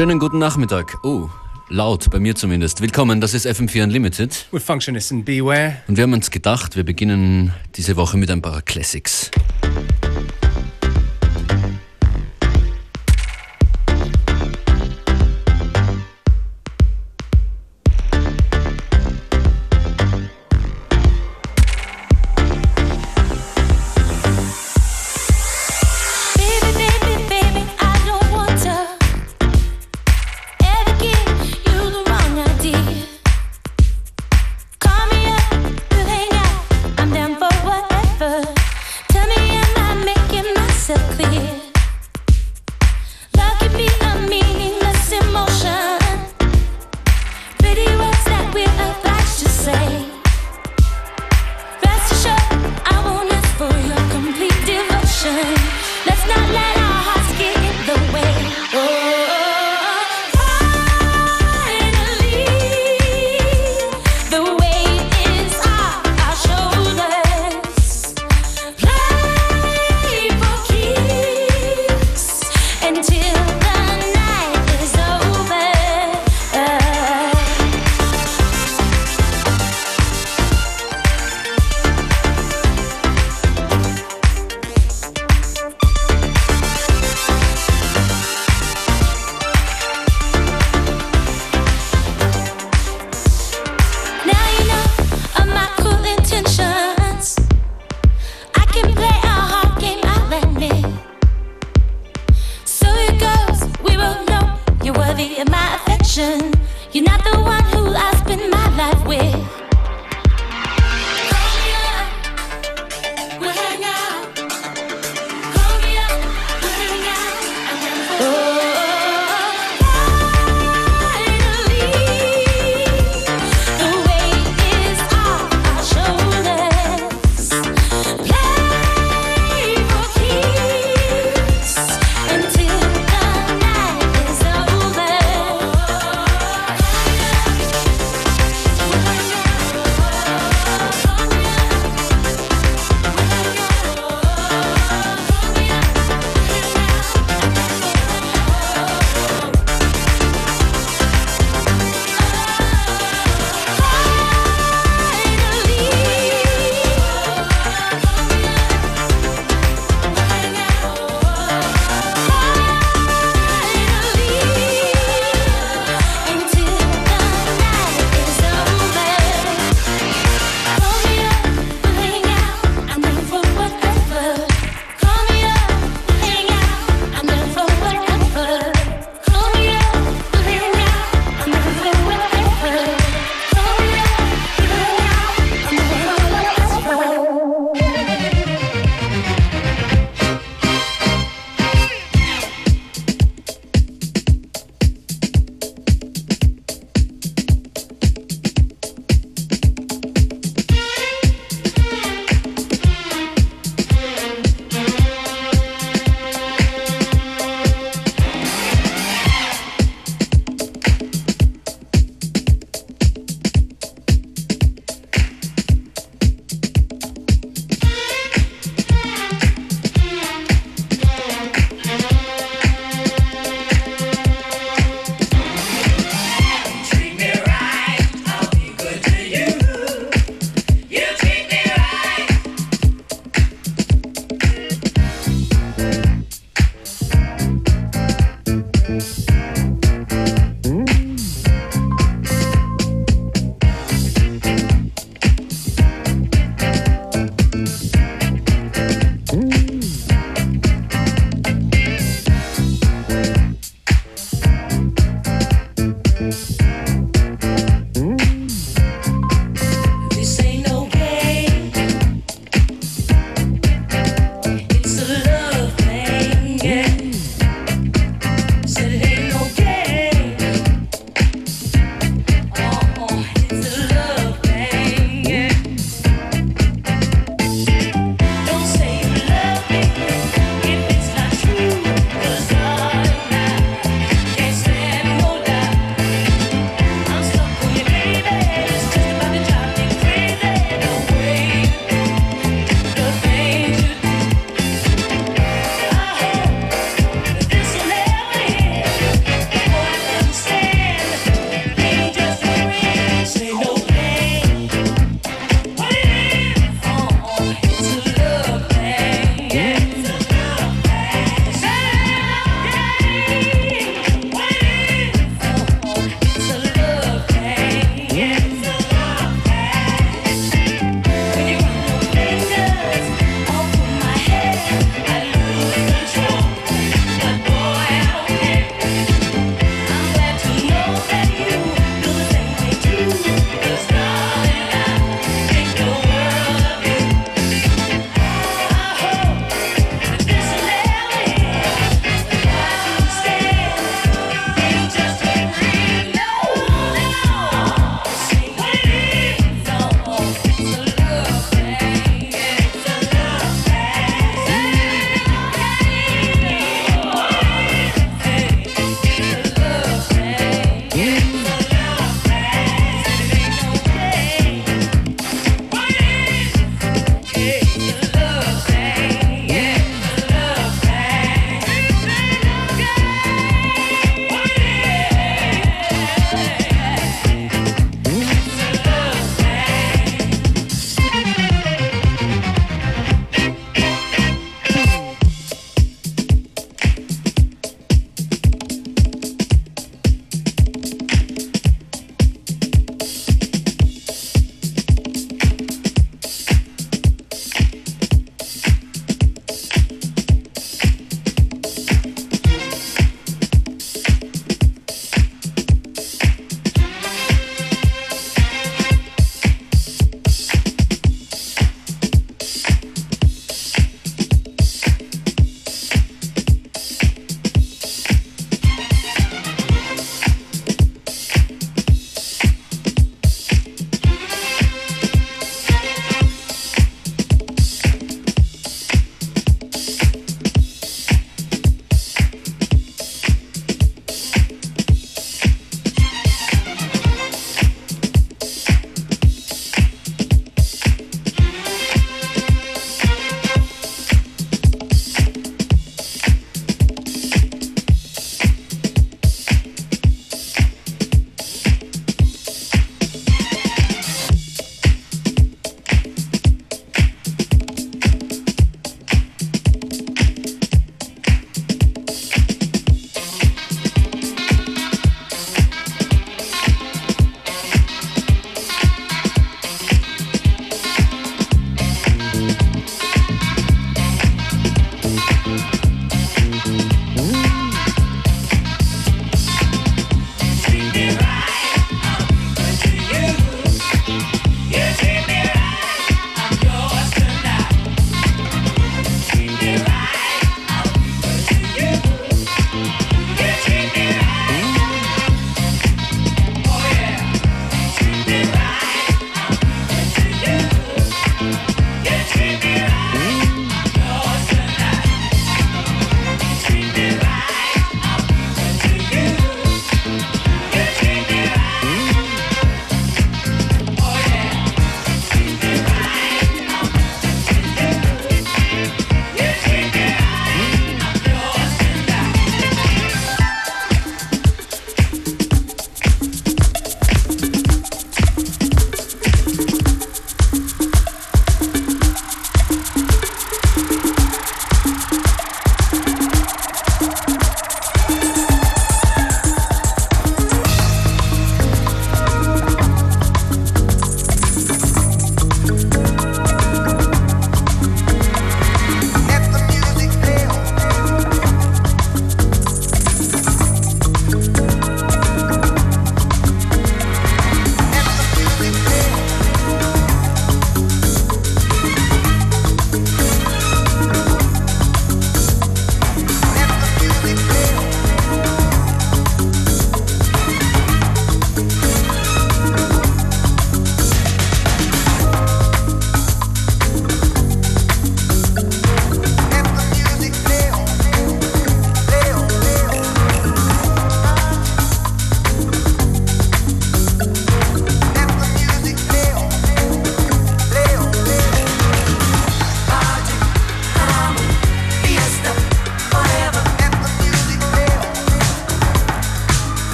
Schönen guten Nachmittag. Oh, laut, bei mir zumindest. Willkommen, das ist FM4 Unlimited. With Functionist and Beware. Und wir haben uns gedacht, wir beginnen diese Woche mit ein paar Classics.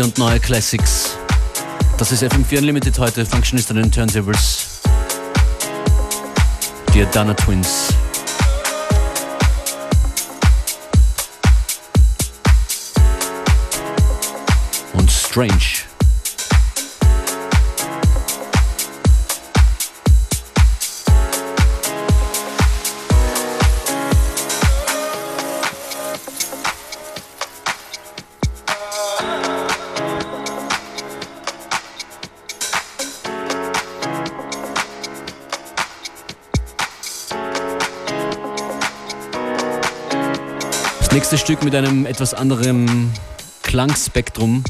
Alte und neue Classics. Das ist FM4 Unlimited heute, Functionist an den Turntables. Die Adana Twins. Und Strange. Nächste Stück mit einem etwas anderen Klangspektrum.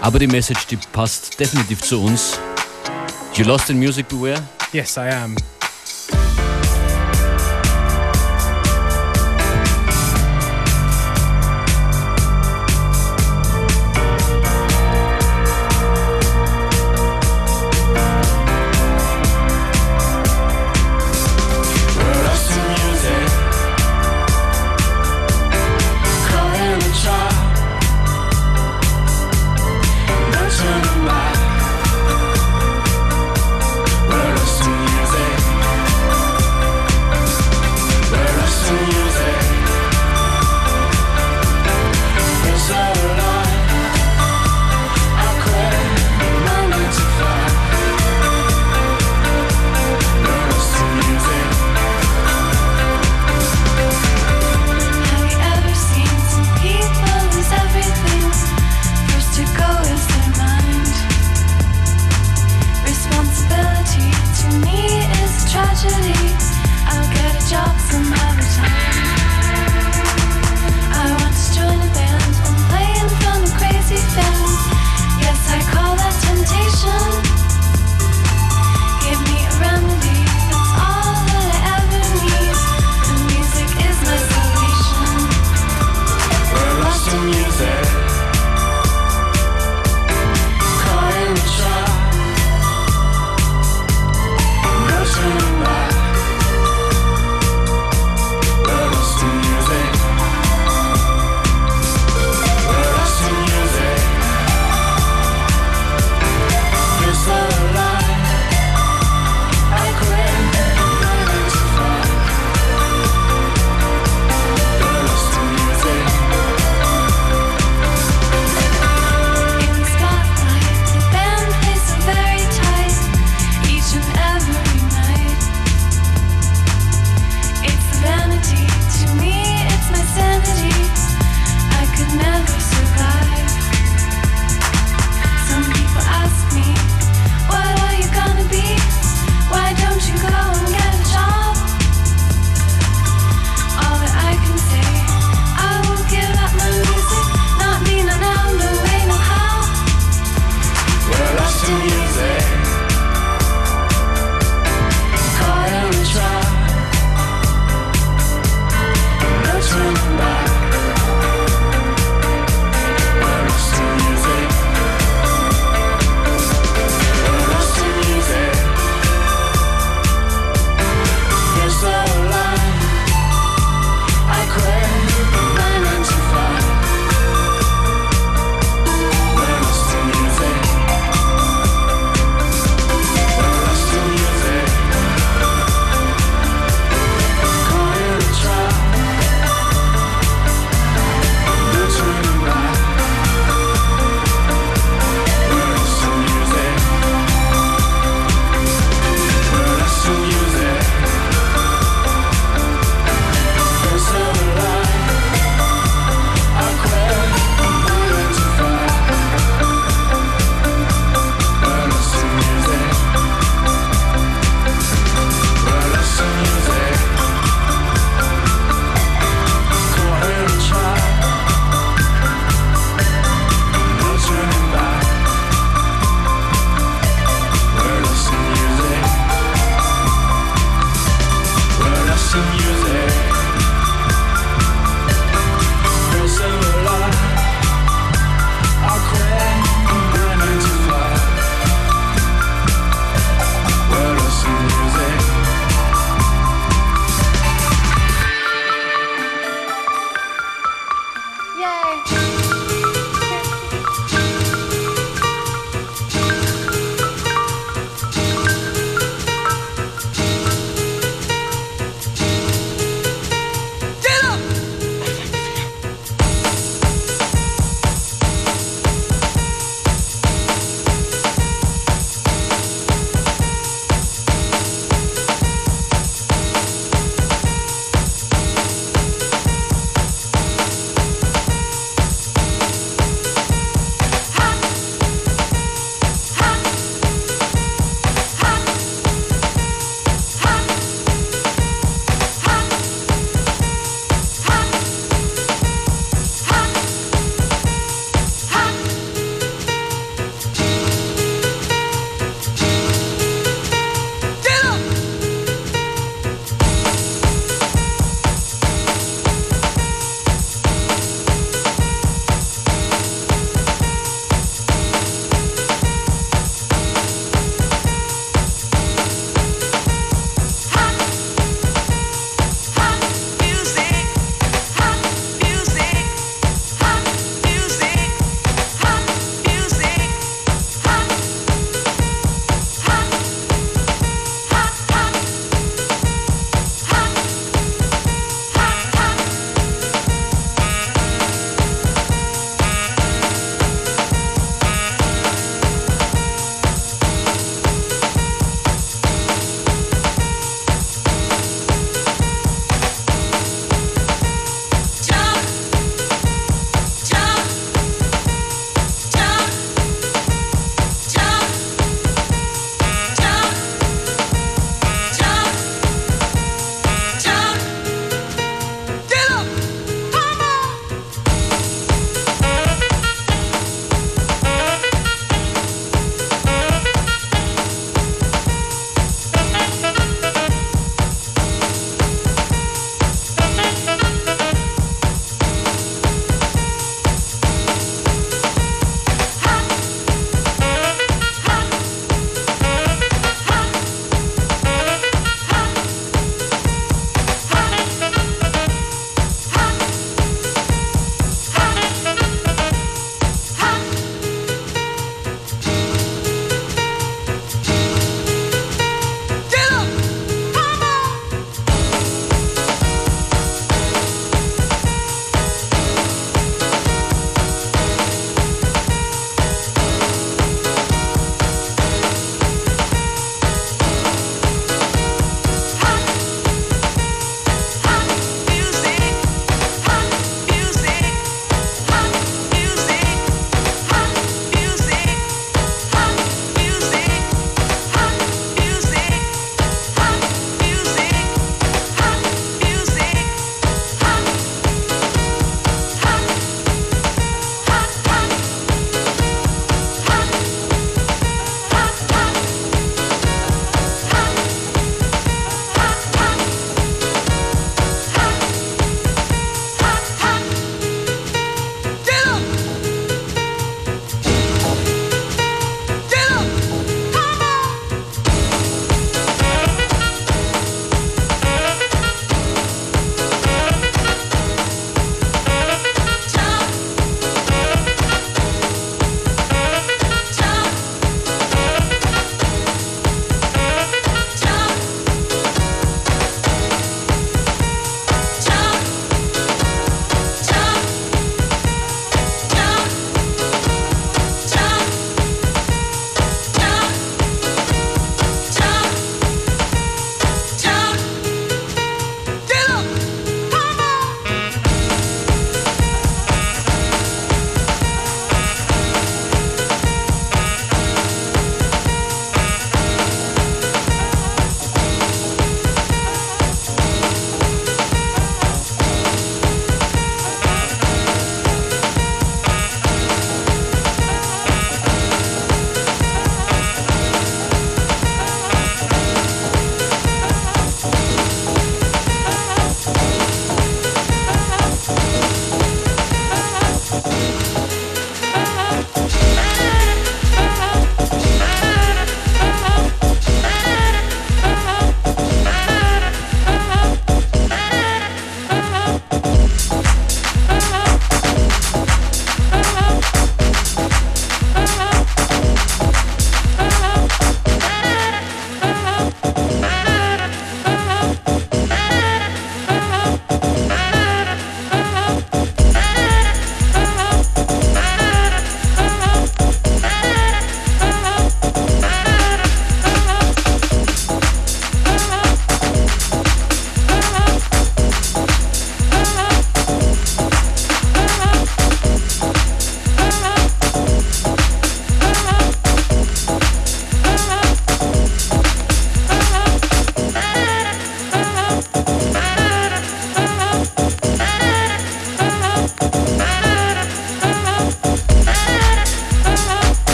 Aber die Message, die passt definitiv zu uns. You lost in music, beware? Yes, I am.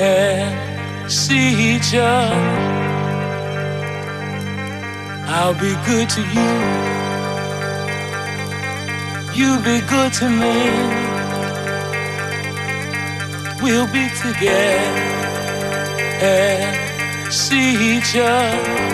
and see each other. I'll be good to you. You be good to me. We'll be together and see each other.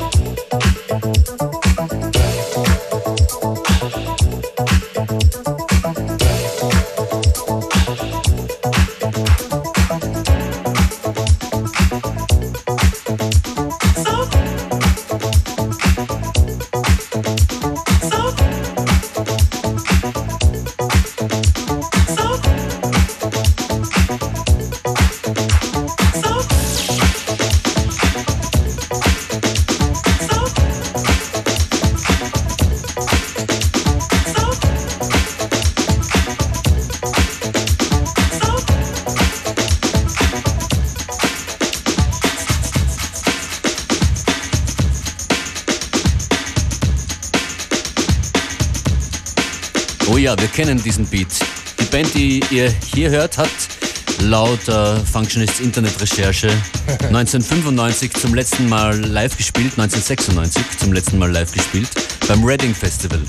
Wir kennen diesen Beat. Die Band, die ihr hier hört, hat laut äh, Functionists Internetrecherche 1995 zum letzten Mal live gespielt, 1996 zum letzten Mal live gespielt beim Reading Festival.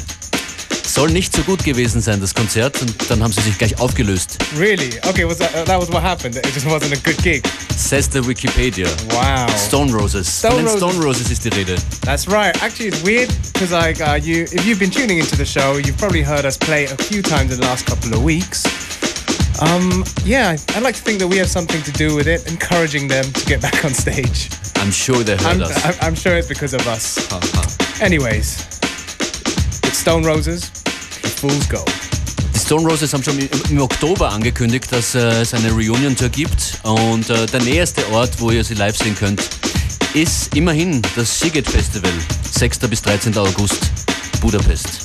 Soll nicht so gut gewesen sein, das Konzert, und dann haben sie sich gleich aufgelöst. Really? Okay, was that, uh, that was what happened. It just wasn't a good gig. Says the Wikipedia. Wow. Stone Roses. Stone Roses. Stone Roses ist die Rede. That's right. Actually, it's weird because like uh, you, if you've been tuning into the show, you've probably heard us play a few times in the last couple of weeks. Um, yeah, I'd like to think that we have something to do with it, encouraging them to get back on stage. I'm sure they heard I'm, us. I'm, sure it's because of us. Anyways, it's Stone Roses, the Fool's Gold. Die Stone Roses haben schon im, Oktober angekündigt, dass äh, es eine Reunion-Tour gibt. Und äh, der näherste Ort, wo ihr sie live sehen könnt, ist immerhin das Siget Festival. 6. bis 13. August, Budapest.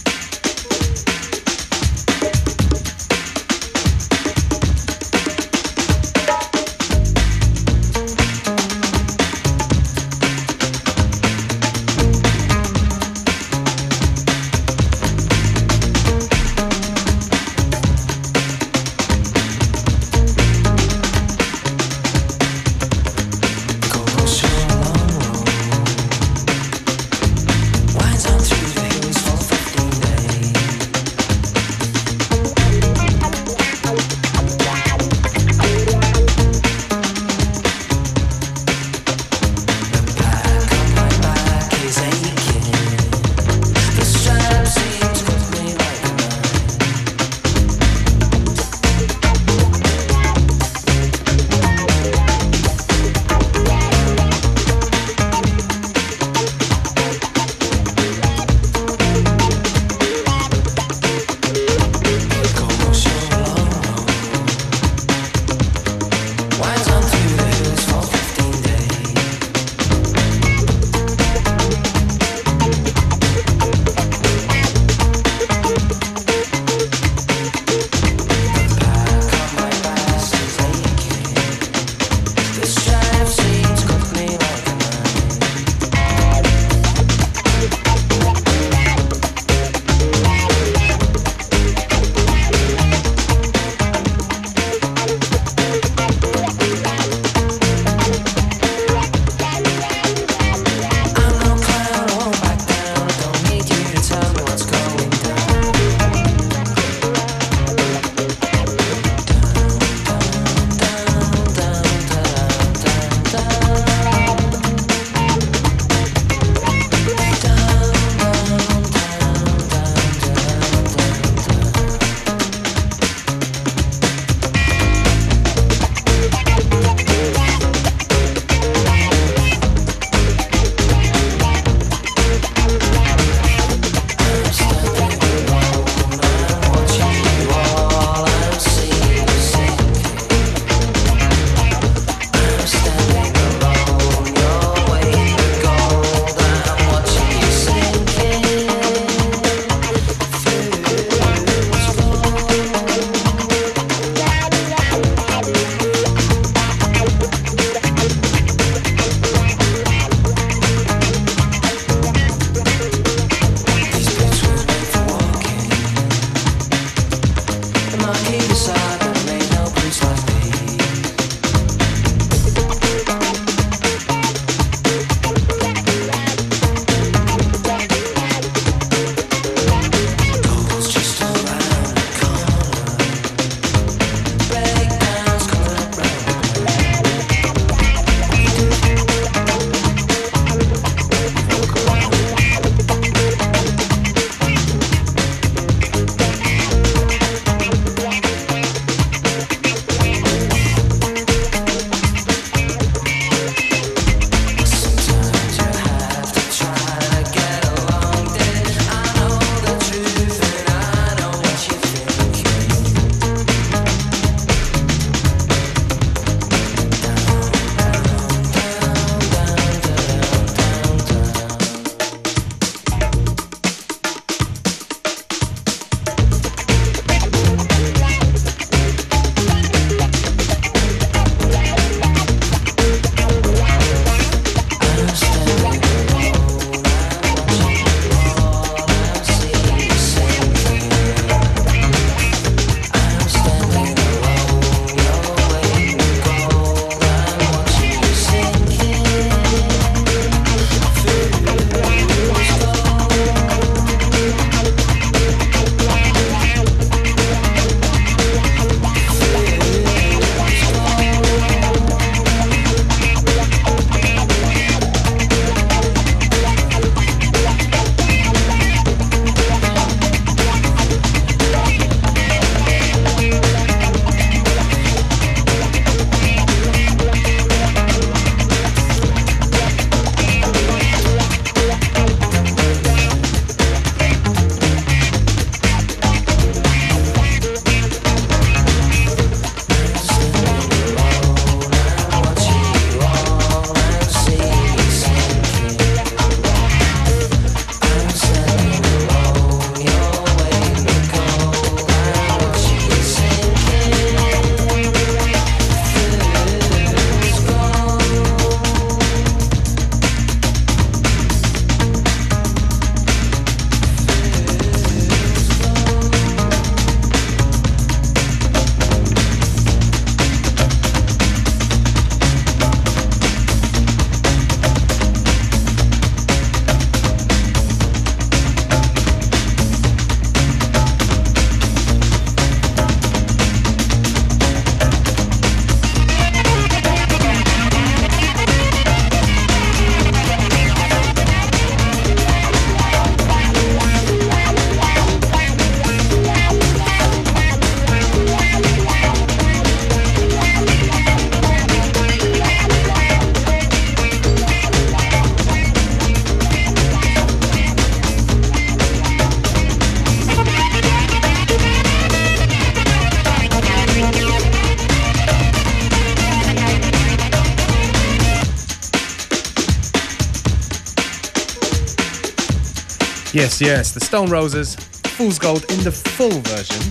Yes, yes, the Stone Roses, Fool's Gold in the full version.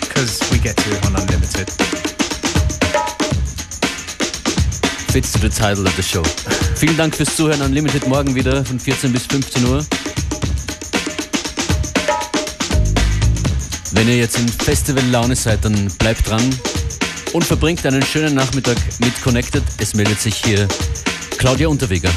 Because we get to it on Unlimited. Fits to the title of the show. Vielen Dank fürs Zuhören. Unlimited morgen wieder von 14 bis 15 Uhr. Wenn ihr jetzt in Festival-Laune seid, dann bleibt dran und verbringt einen schönen Nachmittag mit Connected. Es meldet sich hier Claudia Unterweger.